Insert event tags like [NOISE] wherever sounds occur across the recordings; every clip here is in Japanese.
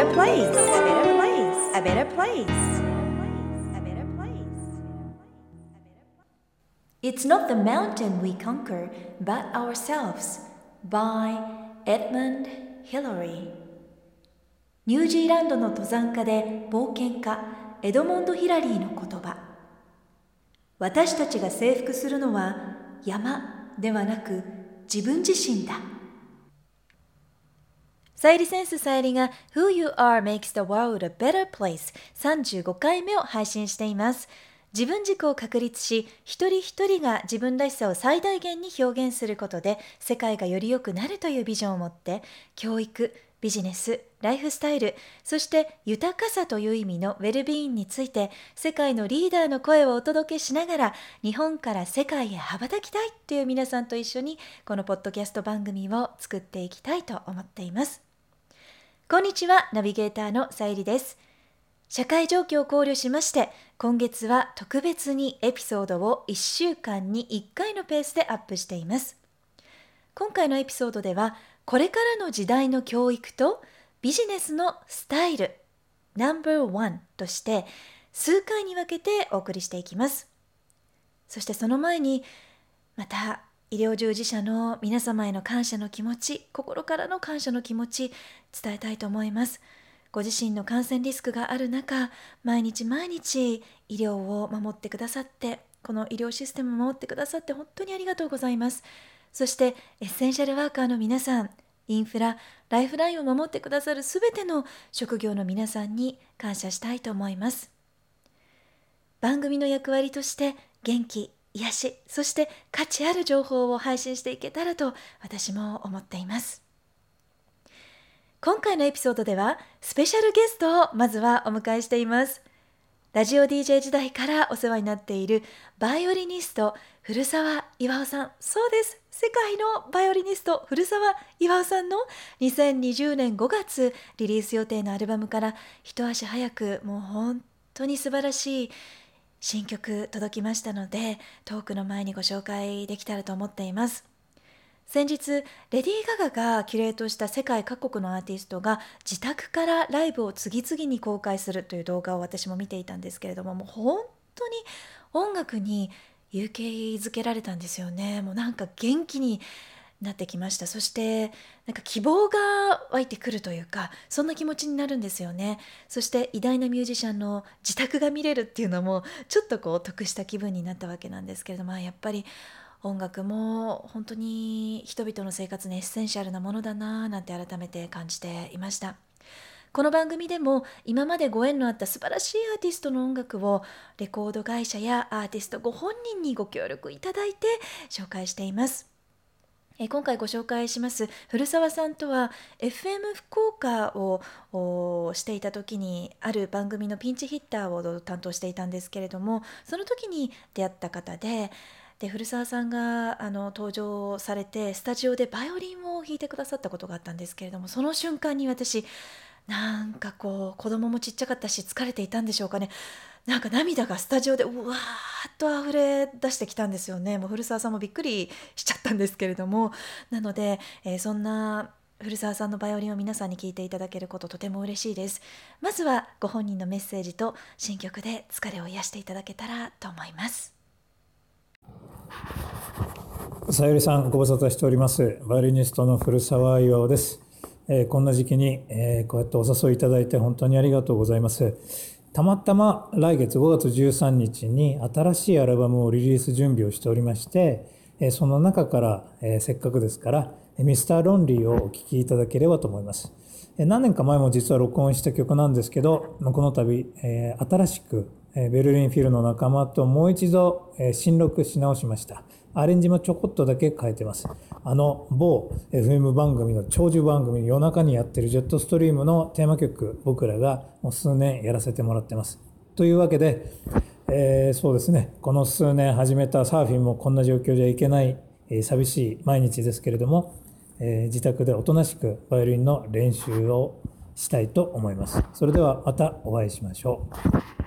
better place, a better place, a better place. It's not the mountain we conquer, but ourselves. By Edmund Hillary ニュージーランドの登山家で冒険家エドモンド・ヒラリーの言葉私たちが征服するのは山ではなく自分自身ださゆりセンスさゆりが Who You Are Makes the World a Better Place 35回目を配信しています。自分軸を確立し、一人一人が自分らしさを最大限に表現することで、世界がより良くなるというビジョンを持って、教育、ビジネス、ライフスタイル、そして豊かさという意味のウェルビーンについて、世界のリーダーの声をお届けしながら、日本から世界へ羽ばたきたいという皆さんと一緒に、このポッドキャスト番組を作っていきたいと思っています。こんにちは、ナビゲーターのさゆりです。社会状況を考慮しまして、今月は特別にエピソードを1週間に1回のペースでアップしています。今回のエピソードでは、これからの時代の教育とビジネスのスタイルナンバーワンとして数回に分けてお送りしていきます。そしてその前にまた医療従事者の皆様への感謝の気持ち心からの感謝の気持ち伝えたいと思います。ご自身の感染リスクがある中毎日毎日医療を守ってくださってこの医療システムを守ってくださって本当にありがとうございます。そしてエッセンシャルワーカーの皆さんインフラライフラインを守ってくださるすべての職業の皆さんに感謝したいと思います。番組の役割として元気癒しそして価値ある情報を配信していけたらと私も思っています。今回のエピソードではスペシャルゲストをまずはお迎えしています。ラジオ DJ 時代からお世話になっているバイオリニスト古澤巌さん。そうです。世界のバイオリニスト古澤巌さんの2020年5月リリース予定のアルバムから一足早くもう本当に素晴らしい新曲届きましたのでトークの前にご紹介できたらと思っています。先日レディー・ガガがキュレートした世界各国のアーティストが自宅からライブを次々に公開するという動画を私も見ていたんですけれどももう本当に音楽に勇気づけられたんですよね。もうなんか元気になってきました。そしてなんか希望が湧いてくるというかそんな気持ちになるんですよね。そして偉大なミュージシャンの自宅が見れるっていうのもちょっとこう得した気分になったわけなんですけれどもやっぱり音楽も本当に人々の生活にエッセンシャルなものだなぁなんて改めて感じていました。この番組でも今までご縁のあった素晴らしいアーティストの音楽をレコード会社やアーティストご本人にご協力いただいて紹介しています。え今回ご紹介します古澤さんとは FM 福岡をしていた時にある番組のピンチヒッターを担当していたんですけれどもその時に出会った方でで古澤さんがあの登場されてスタジオでバイオリンを弾いてくださったことがあったんですけれどもその瞬間に私なんかこう子供もちっちゃかったし疲れていたんでしょうかね。なんか涙がスタジオでうわーっと溢れ出してきたんですよね。もう古澤さんもびっくりしちゃったんですけれども。なので、えー、そんな古澤さんのバイオリンを皆さんに聴いていただけることとても嬉しいです。まずはご本人のメッセージと新曲で疲れを癒していただけたらと思います。さゆりさんご無沙汰しております。バイオリニストの古澤巌です、え、こんな時期に、えー、こうやってお誘いいただいて本当にありがとうございます。たまたま来月5月13日に新しいアルバムをリリース準備をしておりましてえその中からえせっかくですからミスターロンリーをお聴きいただければと思います。何年か前も実は録音した曲なんですけどこの度新しくベルリンフィルの仲間ともう一度新録し直しました。アレンジもちょこっとだけ変えてます。あの某 FM 番組の長寿番組夜中にやってるジェットストリームのテーマ曲僕らがもう数年やらせてもらってます。というわけで、えー、そうですねこの数年始めたサーフィンもこんな状況じゃいけない、えー、寂しい毎日ですけれども、えー、自宅でおとなしくバイオリンの練習をしたいと思います。それではまたお会いしましょう。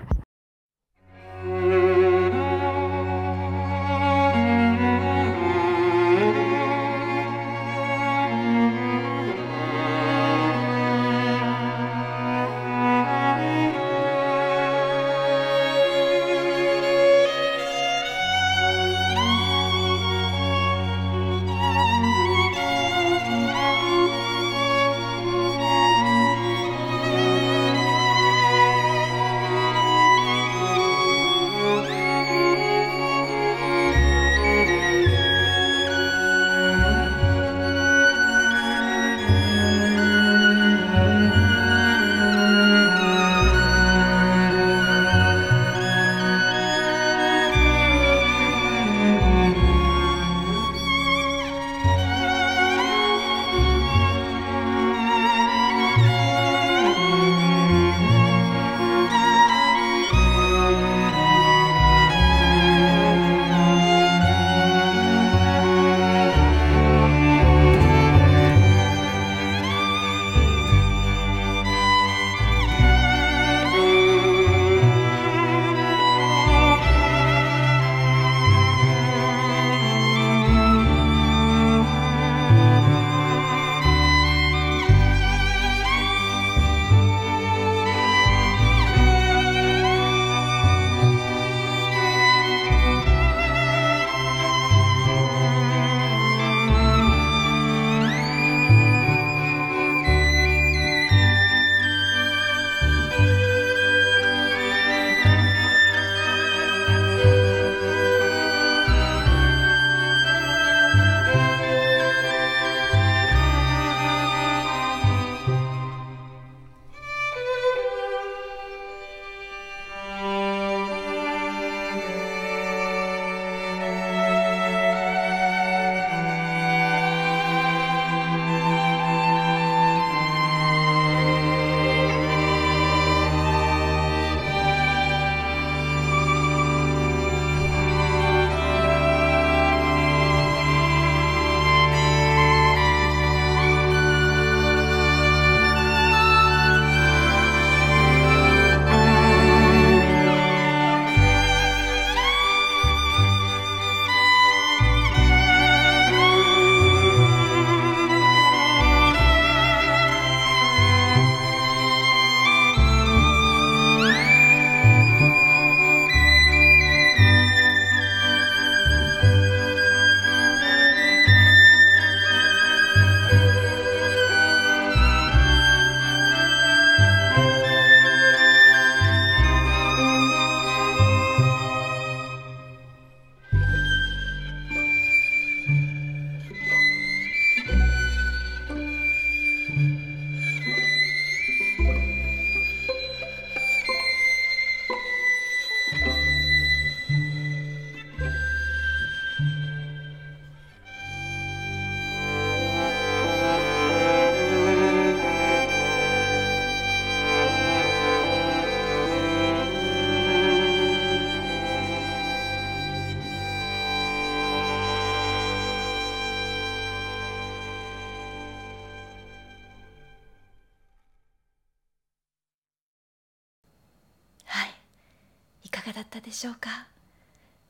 かだったでしょうか？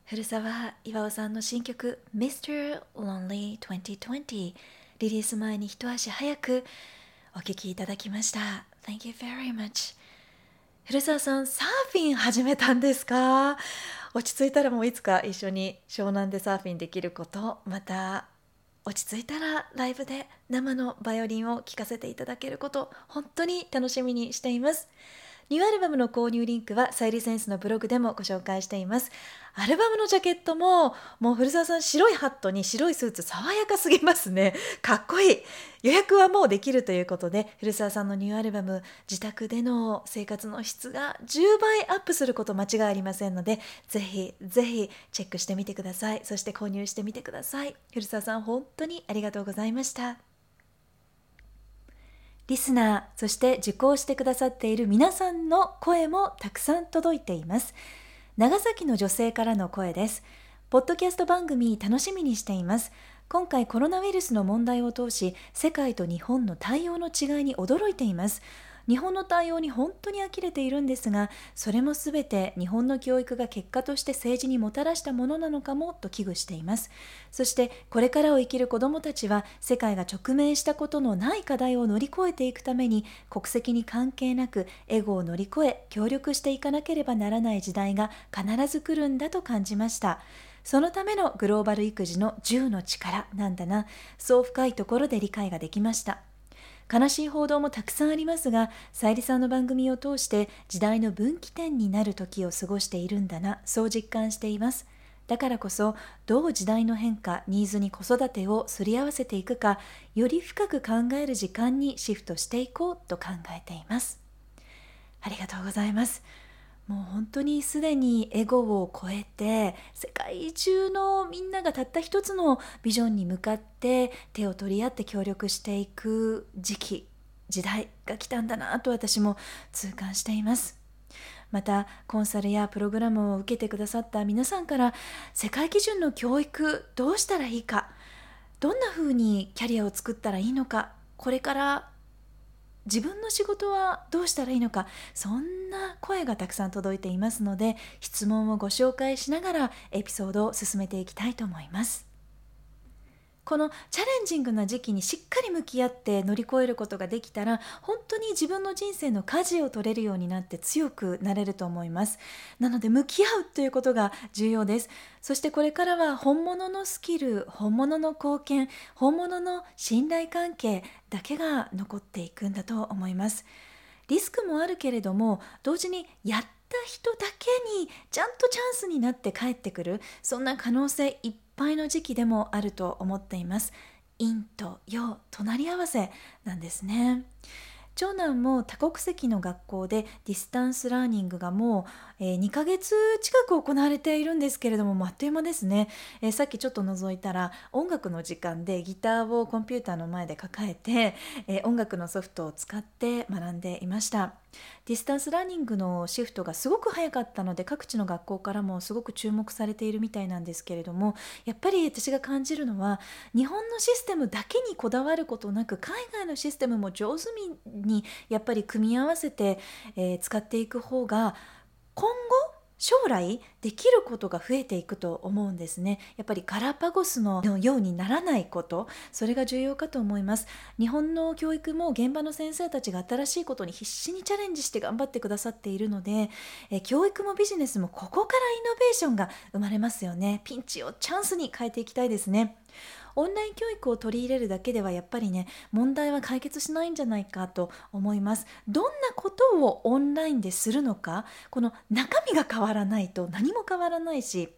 古澤岩尾さんの新曲 Mr. Lonely 2020リリース前に一足早くお聴きいただきました。Thank you very much 古澤さんサーフィン始めたんですか？落ち着いたらもういつか一緒に湘南でサーフィンできることまた落ち着いたらライブで生のバイオリンを聴かせていただけること本当に楽しみにしています。ニューアルバムの購入リンクはサイリセンスのブログでもご紹介しています。アルバムのジャケットも、もう古澤さん白いハットに白いスーツ爽やかすぎますね。かっこいい。予約はもうできるということで、古澤さんのニューアルバム、自宅での生活の質が10倍アップすること間違いありませんので、ぜひぜひチェックしてみてください。そして購入してみてください。古澤さん本当にありがとうございました。リスナー、そして受講してくださっている皆さんの声もたくさん届いています。長崎の女性からの声です。ポッドキャスト番組楽しみにしています。今回コロナウイルスの問題を通し、世界と日本の対応の違いに驚いています。日本の対応に本当に呆れているんですがそれも全て日本の教育が結果として政治にもたらしたものなのかもと危惧しています。そしてこれからを生きる子どもたちは世界が直面したことのない課題を乗り越えていくために国籍に関係なくエゴを乗り越え協力していかなければならない時代が必ず来るんだと感じました。そのためのグローバル育児の10の力なんだな。そう深いところで理解ができました。悲しい報道もたくさんありますがさゆりさんの番組を通して時代の分岐点になる時を過ごしているんだなそう実感しています。だからこそどう時代の変化ニーズに子育てをすり合わせていくかより深く考える時間にシフトしていこうと考えています。ありがとうございます。もう本当にすでにエゴを超えて世界中のみんながたった一つのビジョンに向かって手を取り合って協力していく時期時代が来たんだなと私も痛感しています。またコンサルやプログラムを受けてくださった皆さんから世界基準の教育どうしたらいいかどんな風にキャリアを作ったらいいのかこれから自分の仕事はどうしたらいいのかそんな声がたくさん届いていますので質問をご紹介しながらエピソードを進めていきたいと思います。このチャレンジングな時期にしっかり向き合って乗り越えることができたら本当に自分の人生の舵を取れるようになって強くなれると思います。なので向き合うということが重要です。そしてこれからは本物のスキル本物の貢献本物の信頼関係だけが残っていくんだと思います。リスクもあるけれども同時にやった人だけにちゃんとチャンスになって帰ってくるそんな可能性いっぱいの時期でもあると思っています。陰と陽隣り合わせなんですね。長男も多国籍の学校で distance learning がもう、え、2ヶ月近く行われているんですけれどもあっという間ですね、え、さっきちょっと覗いたら音楽の時間でギターをコンピューターの前で抱えて、え、音楽のソフトを使って学んでいました。 distance learning のシフトがすごく早かったので各地の学校からもすごく注目されているみたいなんですけれどもやっぱり私が感じるのは日本のシステムだけにこだわることなく海外のシステムも上手にやっぱり組み合わせて、えー、使っていく方が今後将来できることが増えていくと思うんですね。やっぱりガラパゴスのようにならないことそれが重要かと思います。日本の教育も現場の先生たちが新しいことに必死にチャレンジして頑張ってくださっているのでえ教育もビジネスもここからイノベーションが生まれますよね。ピンチをチャンスに変えていきたいですね。オンライン教育を取り入れるだけではやっぱりね問題は解決しないんじゃないかと思います。どんなことをオンラインでするのかこの中身が変わらないと何も変わらないし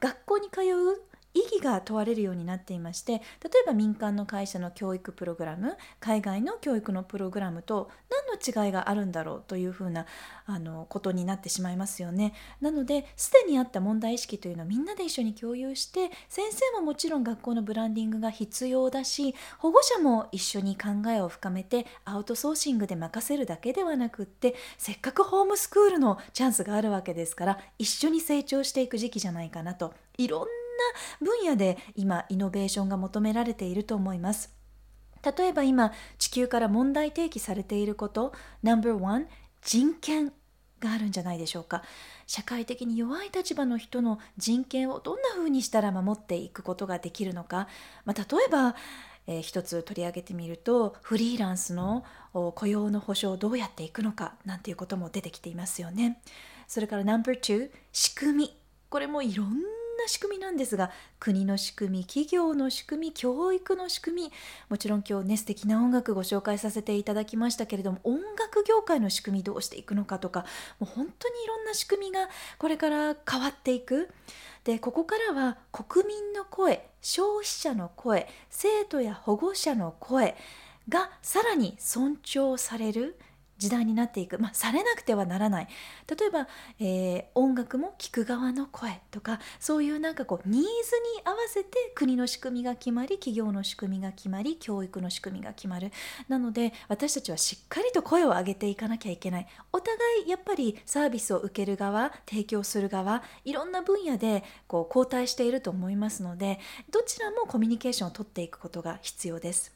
学校に通う意義が問われるようになっていまして例えば民間の会社の教育プログラム海外の教育のプログラムと何の違いがあるんだろうというふうなあのことになってしまいますよね。なのですでにあった問題意識というのをみんなで一緒に共有して先生ももちろん学校のブランディングが必要だし保護者も一緒に考えを深めてアウトソーシングで任せるだけではなくってせっかくホームスクールのチャンスがあるわけですから一緒に成長していく時期じゃないかなといろんな分野で今イノベーションが求められていると思います。例えば今地球から問題提起されていること No.1 人権があるんじゃないでしょうか社会的に弱い立場の人の人権をどんなふうにしたら守っていくことができるのか、まあ、例えば、えー、一つ取り上げてみるとフリーランスの雇用の保障をどうやっていくのかなんていうことも出てきていますよね。それから No.2 仕組みこれもいろんなな仕組みなんですが国の仕組み企業の仕組み教育の仕組みもちろん今日ね素敵な音楽ご紹介させていただきましたけれども音楽業界の仕組みどうしていくのかとかもう本当にいろんな仕組みがこれから変わっていく。でここからは国民の声消費者の声生徒や保護者の声がさらに尊重される時代になっていく、まあ、されなくてはならない。例えば、えー、音楽も聴く側の声とかそういうなんかこうニーズに合わせて国の仕組みが決まり企業の仕組みが決まり教育の仕組みが決まる。なので私たちはしっかりと声を上げていかなきゃいけない。お互いやっぱりサービスを受ける側提供する側いろんな分野でこう交代していると思いますのでどちらもコミュニケーションをとっていくことが必要です。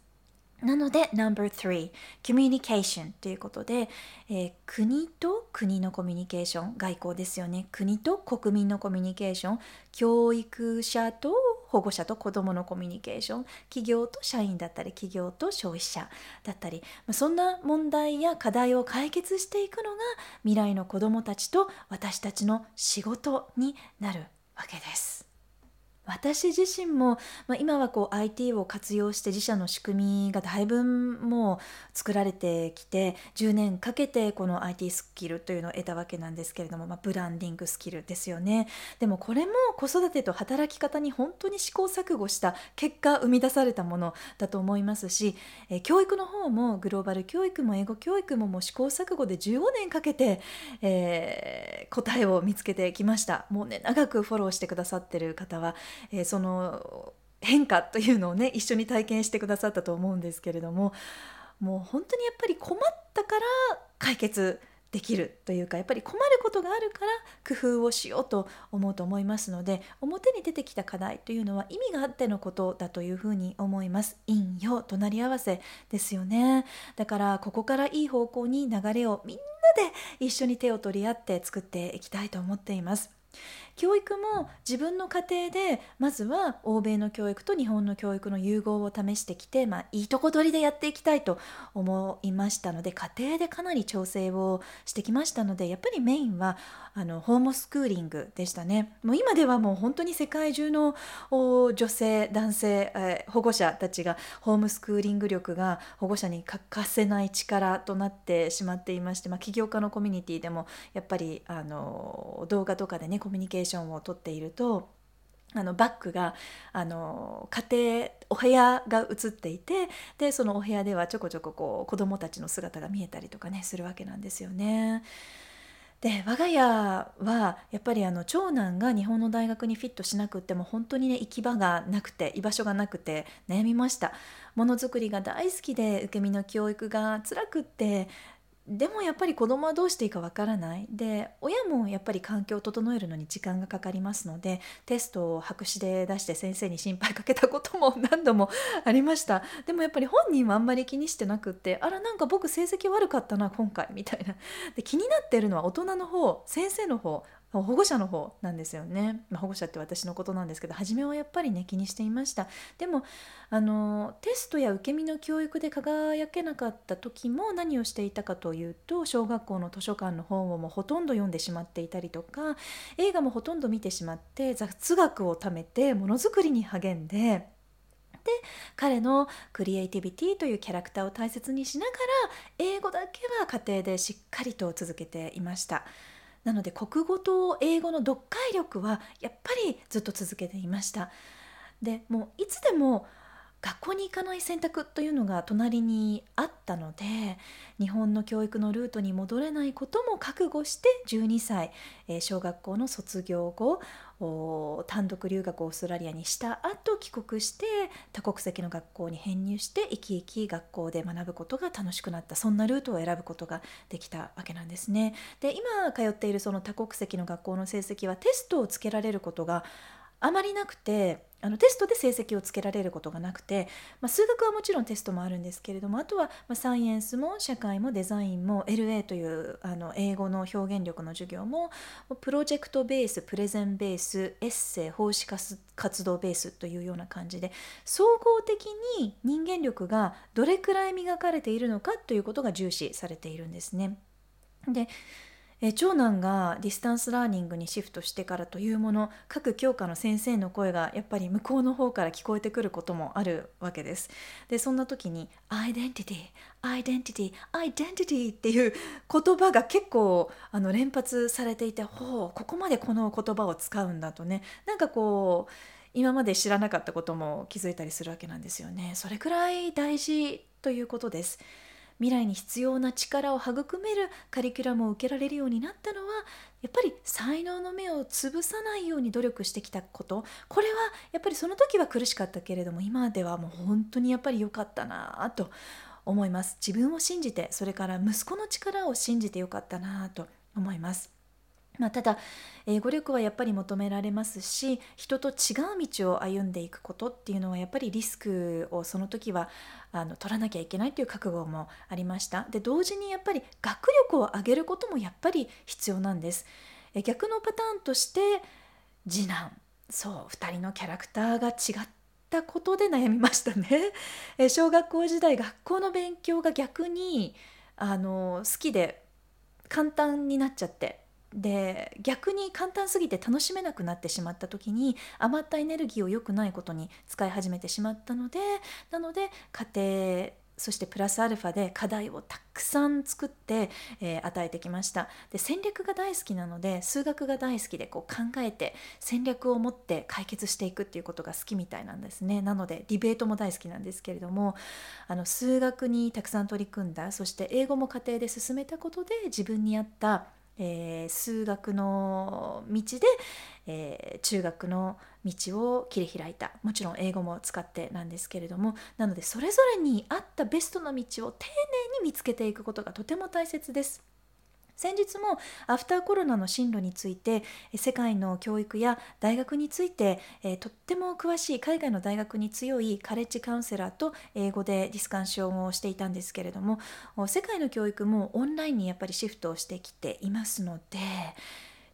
なので No.3 コミュニケーションということで、えー、国と国のコミュニケーション外交ですよね国と国民のコミュニケーション教育者と保護者と子どものコミュニケーション企業と社員だったり企業と消費者だったりそんな問題や課題を解決していくのが未来の子どもたちと私たちの仕事になるわけです。私自身も、まあ、今はこう IT を活用して自社の仕組みがだいぶもう作られてきて10年かけてこの IT スキルというのを得たわけなんですけれども、まあ、ブランディングスキルですよね。でもこれも子育てと働き方に本当に試行錯誤した結果生み出されたものだと思いますし、え教育の方もグローバル教育も英語教育ももう試行錯誤で15年かけて、えー、答えを見つけてきました。もうね長くフォローしてくださってる方はえー、その変化というのをね [LAUGHS] 一緒に体験してくださったと思うんですけれどももう本当にやっぱり困ったから解決できるというかやっぱり困ることがあるから工夫をしようと思うと思いますので表に出てきた課題というのは意味があってのことだというふうに思います。陰陽隣り合わせですよね。だからここからいい方向に流れをみんなで一緒に手を取り合って作っていきたいと思っています。教育も自分の家庭でまずは欧米の教育と日本の教育の融合を試してきて、まあ、いいとこ取りでやっていきたいと思いましたので家庭でかなり調整をしてきましたのでやっぱりメインはあのホームスクーリングでしたね。もう今ではもう本当に世界中の女性男性、えー、保護者たちがホームスクーリング力が保護者に欠かせない力となってしまっていまして、まあ、起業家のコミュニティでもやっぱりあの動画とかでねコミュニケーションをとっているとあのバッグがあの家庭お部屋が映っていてでそのお部屋ではちょこちょここう子どもたちの姿が見えたりとかねするわけなんですよね。で我が家はやっぱりあの長男が日本の大学にフィットしなくっても本当にね行き場がなくて居場所がなくて悩みましたものづくりが大好きで受け身の教育が辛くってでもやっぱり子供はどうしていいかわからない。で親もやっぱり環境を整えるのに時間がかかりますのでテストを白紙で出して先生に心配かけたことも何度もありました。でもやっぱり本人はあんまり気にしてなくってあらなんか僕成績悪かったな今回みたいな。で気になってるのは大人の方先生の方。保護者の方なんですよね、まあ、保護者って私のことなんですけど初めはやっぱりね気にしていましたでもあのテストや受け身の教育で輝けなかった時も何をしていたかというと小学校の図書館の本をもうほとんど読んでしまっていたりとか映画もほとんど見てしまって雑学を貯めてものづくりに励んでで彼のクリエイティビティというキャラクターを大切にしながら英語だけは家庭でしっかりと続けていました。なので国語と英語の読解力はやっぱりずっと続けていました。でもういつでも学校に行かない選択というのが隣にあったので日本の教育のルートに戻れないことも覚悟して12歳、小学校の卒業後単独留学をオーストラリアにした後帰国して多国籍の学校に編入して生き生き学校で学ぶことが楽しくなったそんなルートを選ぶことができたわけなんですね。で今通っているその多国籍の学校の成績はテストをつけられることがあまりなくてあのテストで成績をつけられることがなくて、まあ、数学はもちろんテストもあるんですけれどもあとは、まあ、サイエンスも社会もデザインも LA というあの英語の表現力の授業もプロジェクトベースプレゼンベースエッセイ奉仕活動ベースというような感じで総合的に人間力がどれくらい磨かれているのかということが重視されているんですね。でえ長男が distance learning にシフトしてからというもの各教科の先生の声がやっぱり向こうの方から聞こえてくることもあるわけです。でそんな時に「アイデンティティアイデンティティアイデンティティ」っていう言葉が結構あの連発されていてほうここまでこの言葉を使うんだとねなんかこう今まで知らなかったことも気づいたりするわけなんですよね。それくらい大事ということです。未来に必要な力を育めるカリキュラムを受けられるようになったのはやっぱり才能の目を潰さないように努力してきたこと。これはやっぱりその時は苦しかったけれども今ではもう本当にやっぱり良かったなと思います。自分を信じてそれから息子の力を信じて良かったなと思います。まあ、ただ英語力はやっぱり求められますし人と違う道を歩んでいくことっていうのはやっぱりリスクをその時はあの取らなきゃいけないという覚悟もありました。で同時にやっぱり学力を上げることもやっぱり必要なんです。え逆のパターンとして次男。そう2人のキャラクターが違ったことで悩みましたね。え小学校時代学校の勉強が逆にあの好きで簡単になっちゃって。で逆に簡単すぎて楽しめなくなってしまった時に余ったエネルギーを良くないことに使い始めてしまったのでなので家庭そしてプラスアルファで課題をたくさん作って、えー、与えてきました。で戦略が大好きなので数学が大好きでこう考えて戦略を持って解決していくっていうことが好きみたいなんですね。なのでディベートも大好きなんですけれどもあの数学にたくさん取り組んだそして英語も家庭で進めたことで自分に合ったえー、数学の道で、えー、中学の道を切り開いたもちろん英語も使ってなんですけれどもなのでそれぞれに合ったベストの道を丁寧に見つけていくことがとても大切です。先日もアフターコロナの進路について世界の教育や大学について、えとっても詳しい海外の大学に強いカレッジカウンセラーと英語でディスカッションをしていたんですけれども世界の教育もオンラインにやっぱりシフトをしてきていますので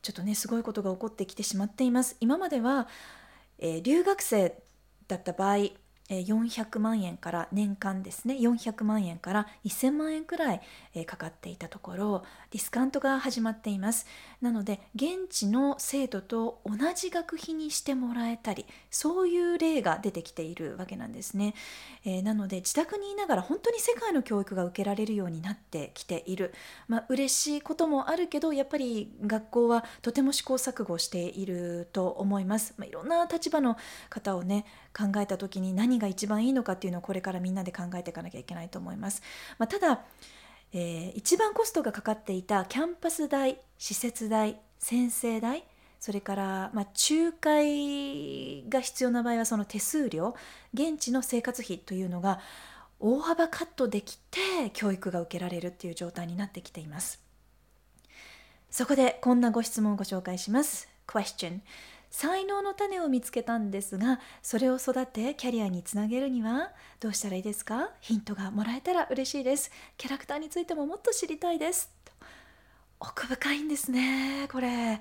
ちょっとねすごいことが起こってきてしまっています。今までは、え、留学生だった場合400万円から年間ですね400万円から1000万円くらいかかっていたところディスカウントが始まっています。なので現地の生徒と同じ学費にしてもらえたりそういう例が出てきているわけなんですね、えー、なので自宅にいながら本当に世界の教育が受けられるようになってきている。まあ嬉しいこともあるけどやっぱり学校はとても試行錯誤していると思います、まあ、いろんな立場の方をね考えた時に何が一番いいのかっていうのをこれからみんなで考えていかなきゃいけないと思います。まあ、ただ、えー、一番コストがかかっていたキャンパス代施設代先生代それから、まあ、仲介が必要な場合はその手数料現地の生活費というのが大幅カットできて教育が受けられるっていう状態になってきています。そこでこんなご質問をご紹介します。Question 才能の種を見つけたんですがそれを育てキャリアにつなげるにはどうしたらいいですか？ヒントがもらえたら嬉しいです。キャラクターについてももっと知りたいです。奥深いんですねこれ。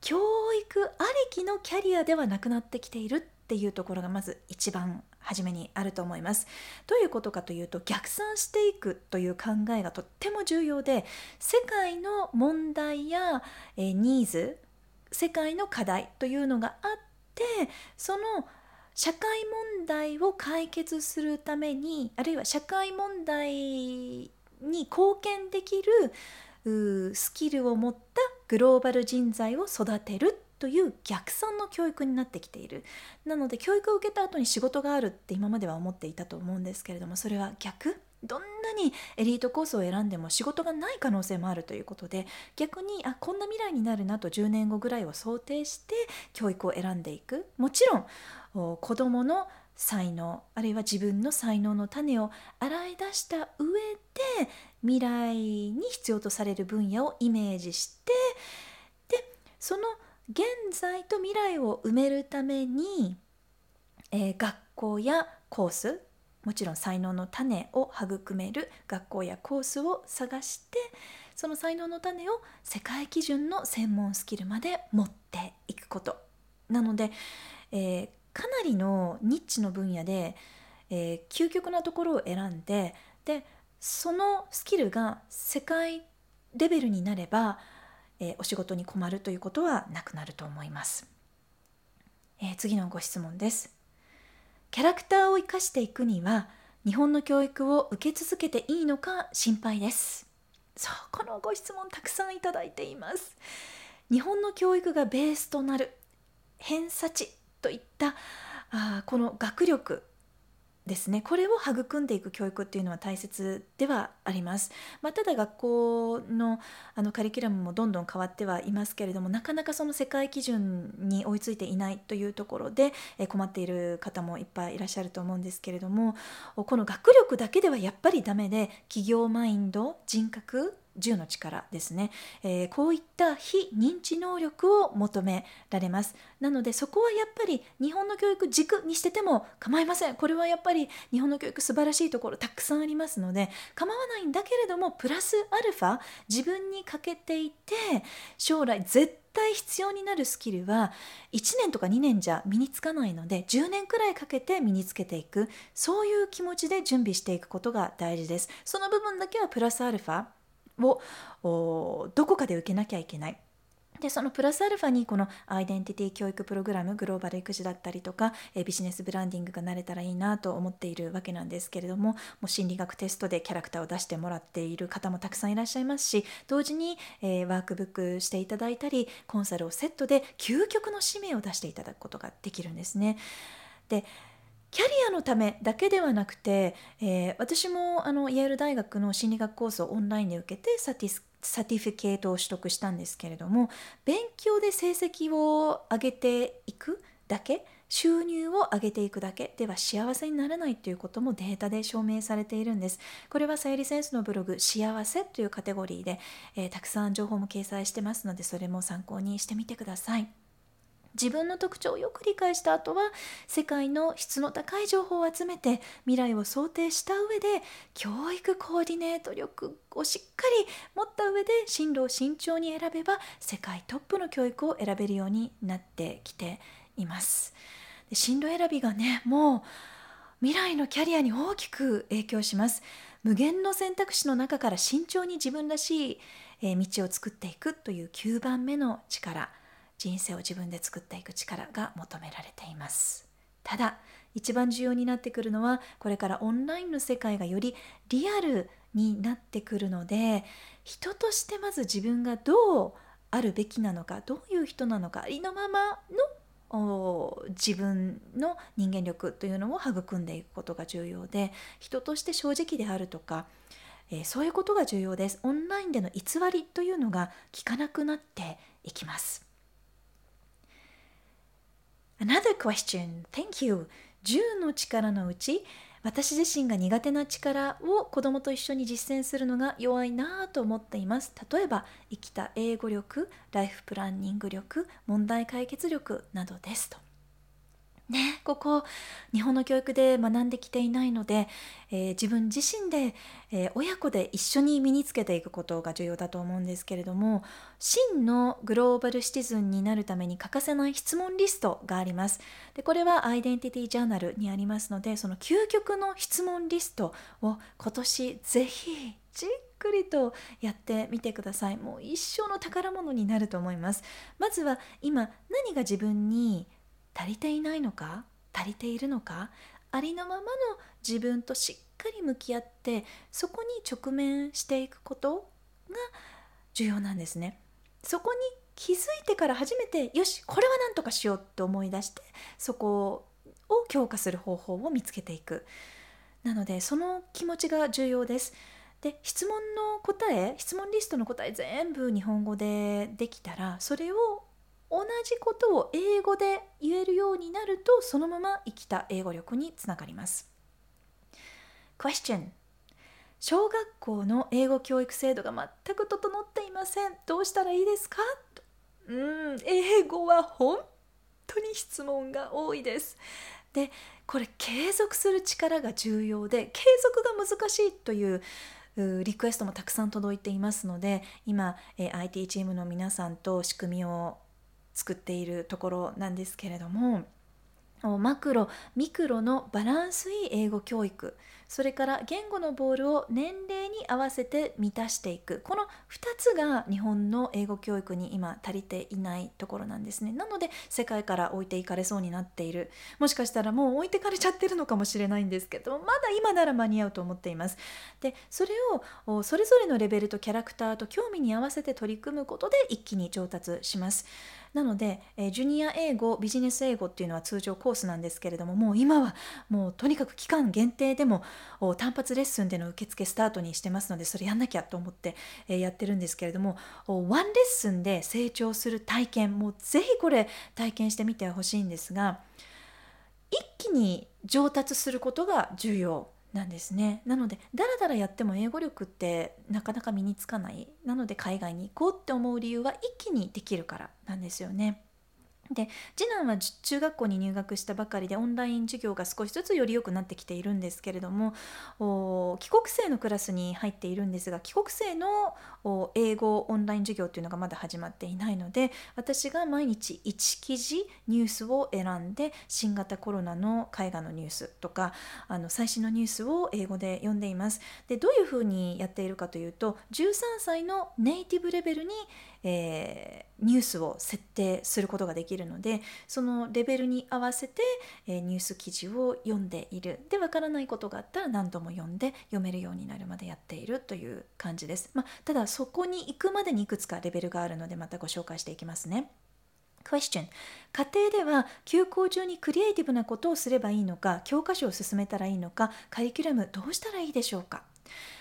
教育ありきのキャリアではなくなってきているっていうところがまず一番初めにあると思います。どういうことかというと逆算していくという考えがとっても重要で世界の問題や、え、ニーズ世界の課題というのがあってその社会問題を解決するためにあるいは社会問題に貢献できるスキルを持ったグローバル人材を育てるという逆算の教育になってきている。なので教育を受けた後に仕事があるって今までは思っていたと思うんですけれどもそれは逆？どんなにエリートコースを選んでも仕事がない可能性もあるということで逆にあこんな未来になるなと10年後ぐらいを想定して教育を選んでいく。もちろん子どもの才能あるいは自分の才能の種を洗い出した上で未来に必要とされる分野をイメージしてでその現在と未来を埋めるためにえー、学校やコースもちろん才能の種を育める学校やコースを探してその才能の種を世界基準の専門スキルまで持っていくこと。なので、えー、かなりのニッチの分野で、えー、究極なところを選んででそのスキルが世界レベルになれば、えー、お仕事に困るということはなくなると思います、え、次のご質問です。キャラクターを生かしていくには日本の教育を受け続けていいのか心配です。そうこのご質問たくさんいただいています。日本の教育がベースとなる偏差値といったあこの学力ですね。これを育んでいく教育っていうのは大切ではあります、まあ、ただ学校のあのカリキュラムもどんどん変わってはいますけれどもなかなかその世界基準に追いついていないというところで困っている方もいっぱいいらっしゃると思うんですけれどもこの学力だけではやっぱりダメで企業マインド人格10の力ですね、えー、こういった非認知能力を求められます。なのでそこはやっぱり日本の教育軸にしてても構いません。これはやっぱり日本の教育素晴らしいところたくさんありますので構わないんだけれどもプラスアルファ自分に欠けていて将来絶対必要になるスキルは1年とか2年じゃ身につかないので10年くらいかけて身につけていく。そういう気持ちで準備していくことが大事です。その部分だけはプラスアルファをどこかで受けなきゃいけない。でそのプラスアルファにこのアイデンティティ教育プログラムグローバル育児だったりとかえビジネスブランディングが慣れたらいいなと思っているわけなんですけれどももう心理学テストでキャラクターを出してもらっている方もたくさんいらっしゃいますし同時に、えー、ワークブックしていただいたりコンサルをセットで究極の使命を出していただくことができるんですね。でキャリアのためだけではなくて、えー、私もあのイェール大学の心理学コースをオンラインで受けて certi certificate を取得したんですけれども勉強で成績を上げていくだけ収入を上げていくだけでは幸せにならないということもデータで証明されているんですこれはさゆりセンスのブログ「幸せ」というカテゴリーで、えー、たくさん情報も掲載してますのでそれも参考にしてみてください。自分の特徴をよく理解した後は世界の質の高い情報を集めて未来を想定した上で教育コーディネート力をしっかり持った上で進路を慎重に選べば世界トップの教育を選べるようになってきています。で進路選びがねもう未来のキャリアに大きく影響します。無限の選択肢の中から慎重に自分らしい道を作っていくという9番目の力。人生を自分で作っていく力が求められています。ただ一番重要になってくるのはこれからオンラインの世界がよりリアルになってくるので人としてまず自分がどうあるべきなのかどういう人なのかありのままの自分の人間力というのを育んでいくことが重要で人として正直であるとか、えー、そういうことが重要です。オンラインでの偽りというのが効かなくなっていきます。Another question. Thank you. 10の力のうち私自身が苦手な力を子供と一緒に実践するのが弱いなぁと思っています。例えば生きた英語力、ライフプランニング力、問題解決力などですと。ね、ここ日本の教育で学んできていないので、えー、自分自身で、えー、親子で一緒に身につけていくことが重要だと思うんですけれども真のグローバルシティズンになるために欠かせない質問リストがあります。でこれはアイデンティティジャーナルにありますのでその究極の質問リストを今年ぜひじっくりとやってみてください。もう一生の宝物になると思います。まずは今何が自分に足りていないのか？足りているのか？ありのままの自分としっかり向き合ってそこに直面していくことが重要なんですね。そこに気づいてから初めてよしこれは何とかしようと思い出してそこを強化する方法を見つけていく。なのでその気持ちが重要です。で質問の答え質問リストの答え全部日本語でできたらそれを同じことを英語で言えるようになるとそのまま生きた英語力につながります。Question 小学校の英語教育制度が全く整っていません。どうしたらいいですか？うん、英語は本当に質問が多いです。でこれ継続する力が重要で継続が難しいというリクエストもたくさん届いていますので今、え IT チームの皆さんと仕組みを作っているところなんですけれどもマクロミクロのバランスいい英語教育それから言語のボールを年齢に合わせて満たしていく。この2つが日本の英語教育に今足りていないところなんですね。なので世界から置いていかれそうになっている。もしかしたらもう置いてかれちゃってるのかもしれないんですけどまだ今なら間に合うと思っています。でそれをそれぞれのレベルとキャラクターと興味に合わせて取り組むことで一気に上達します。なので、えジュニア英語ビジネス英語っていうのは通常コースなんですけれどももう今はもうとにかく期間限定でも単発レッスンでの受付スタートにしてますのでそれやんなきゃと思って、えやってるんですけれどもワンレッスンで成長する体験もうぜひこれ体験してみてほしいんですが一気に上達することが重要なんですねなのでだらだらやっても英語力ってなかなか身につかないなので海外に行こうって思う理由は一気にできるからなんですよね。で次男は中学校に入学したばかりでオンライン授業が少しずつより良くなってきているんですけれども帰国生のクラスに入っているんですが帰国生の英語オンライン授業というのがまだ始まっていないので私が毎日1記事ニュースを選んで新型コロナの絵画のニュースとかあの最新のニュースを英語で読んでいます。でどういうふうにやっているかというと13歳のネイティブレベルにえー、ニュースを設定することができるのでそのレベルに合わせて、えー、ニュース記事を読んでいる。でわからないことがあったら何度も読んで読めるようになるまでやっているという感じです、まあ、ただそこに行くまでにいくつかレベルがあるのでまたご紹介していきますね。Question 家庭では休校中にクリエイティブなことをすればいいのか教科書を進めたらいいのかカリキュラムどうしたらいいでしょうか？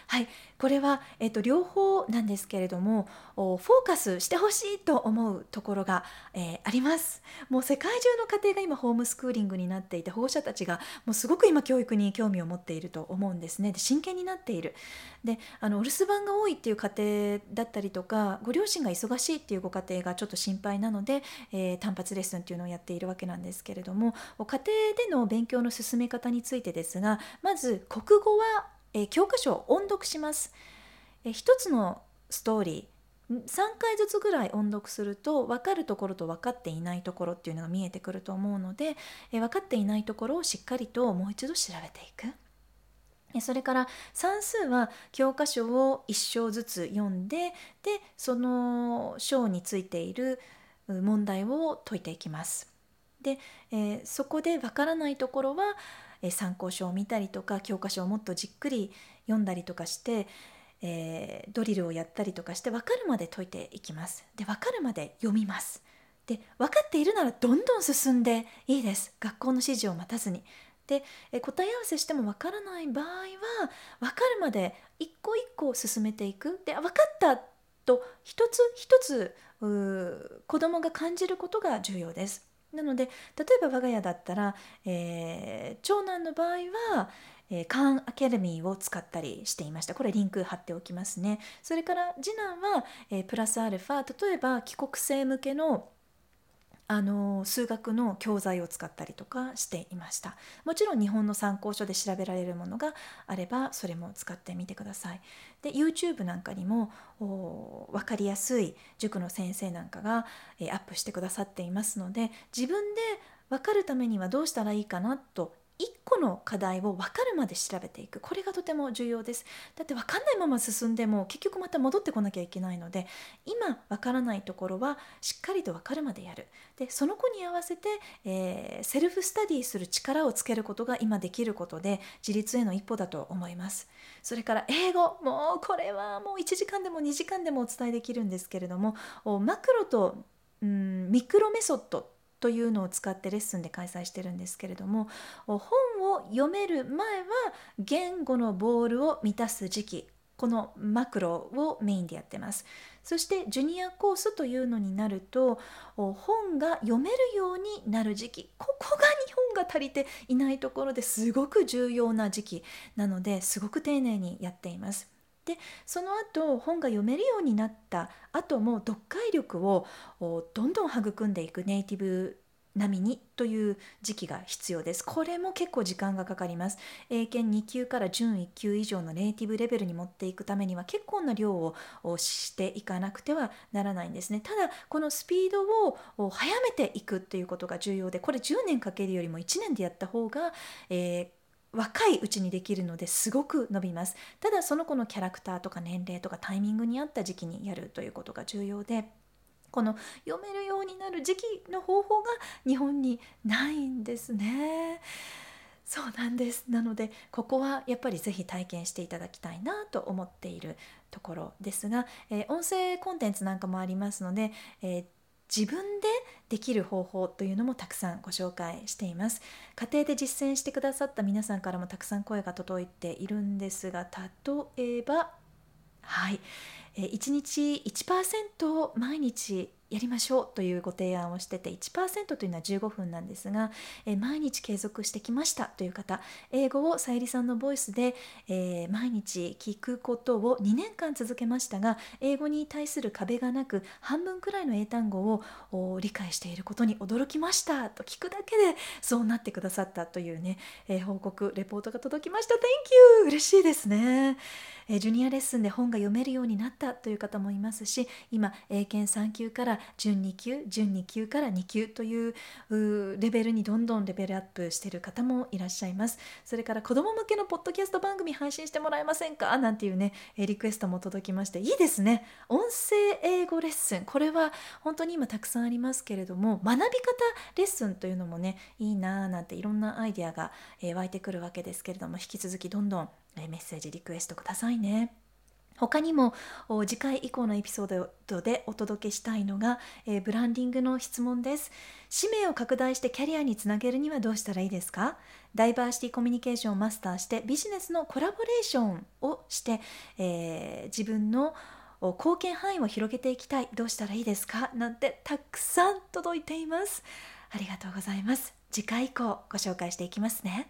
はい、これは、えっと、両方なんですけれどもフォーカスしてほしいと思うところが、えー、あります。もう世界中の家庭が今ホームスクーリングになっていて保護者たちがもうすごく今教育に興味を持っていると思うんですね。で真剣になっている。であのお留守番が多いっていう家庭だったりとかご両親が忙しいっていうご家庭がちょっと心配なので、えー、単発レッスンっていうのをやっているわけなんですけれども家庭での勉強の進め方についてですがまず国語はえ教科書を音読します、えー、一つのストーリー3回ずつぐらい音読すると分かるところと分かっていないところっていうのが見えてくると思うので、え分かっていないところをしっかりともう一度調べていく。それから算数は教科書を1章ずつ読んででその章についている問題を解いていきます。で、えー、そこでわからないところはえ参考書を見たりとか教科書をもっとじっくり読んだりとかして、えー、ドリルをやったりとかして分かるまで解いていきます。で分かるまで読みます。で分かっているならどんどん進んでいいです。学校の指示を待たずに。で答え合わせしても分からない場合は分かるまで一個一個進めていくで分かったと一つ一つ子どもが感じることが重要です。なので例えば我が家だったら、えー、長男の場合は、えー、カーンアカデミーを使ったりしていました。これリンク貼っておきますね。それから次男は、えー、プラスアルファ。例えば帰国生向けのあの数学の教材を使ったりとかしていました。もちろん日本の参考書で調べられるものがあればそれも使ってみてください。で YouTube なんかにも分かりやすい塾の先生なんかが、えアップしてくださっていますので自分で分かるためにはどうしたらいいかなと1個の課題を分かるまで調べていく。これがとても重要です。だって分かんないまま進んでも結局また戻ってこなきゃいけないので今分からないところはしっかりと分かるまでやる。でその子に合わせて、えー、 self study する力をつけることが今できることで自立への一歩だと思います。それから英語。もうこれはもう1時間でも2時間でもお伝えできるんですけれどもマクロとうんミクロメソッドというのを使ってレッスンで開催してるんですけれども本を読める前は言語のボールを満たす時期このマクロをメインでやってます。そしてジュニアコースというのになると本が読めるようになる時期ここが日本が足りていないところですごく重要な時期なのですごく丁寧にやっています。でその後本が読めるようになった後も読解力をどんどん育んでいくネイティブ並みにという時期が必要です。これも結構時間がかかります。英検2級から準1級以上のネイティブレベルに持っていくためには結構な量をしていかなくてはならないんですね。ただこのスピードを早めていくっていうことが重要でこれ10年かけるよりも1年でやった方が、えー若いうちにできるのですごく伸びますただその子のキャラクターとか年齢とかタイミングに合った時期にやるということが重要でこの読めるようになる時期の方法が日本にないんですね。そうなんですなのでここはやっぱりぜひ体験していただきたいなと思っているところですが、えー、音声コンテンツなんかもありますので、えー自分でできる方法というのもたくさんご紹介しています。家庭で実践してくださった皆さんからもたくさん声が届いているんですが例えばはい。1日1%毎日やりましょうというご提案をしてて1%というのは15分なんですが、え毎日継続してきましたという方英語をさゆりさんのボイスで、えー、毎日聞くことを2年間続けましたが英語に対する壁がなく半分くらいの英単語を理解していることに驚きましたと聞くだけでそうなってくださったというね、えー、報告レポートが届きました。Thank you! 嬉しいですね、え、ジュニアレッスンで本が読めるようになったという方もいますし今英検3級から準2級準2級から2級というレベルにどんどんレベルアップしてる方もいらっしゃいます。それから子ども向けのポッドキャスト番組配信してもらえませんか？なんていうねリクエストも届きましていいですね。音声英語レッスン。これは本当に今たくさんありますけれども学び方レッスンというのもねいいなーなんていろんなアイデアが、湧いてくるわけですけれども引き続きどんどんメッセージリクエストくださいね。他にも次回以降のエピソードでお届けしたいのが、えー、ブランディングの質問です。使命を拡大してキャリアにつなげるにはどうしたらいいですか？ダイバーシティコミュニケーションをマスターしてビジネスのコラボレーションをして、えー、自分の貢献範囲を広げていきたい。どうしたらいいですか？なんてたくさん届いています。ありがとうございます。次回以降ご紹介していきますね。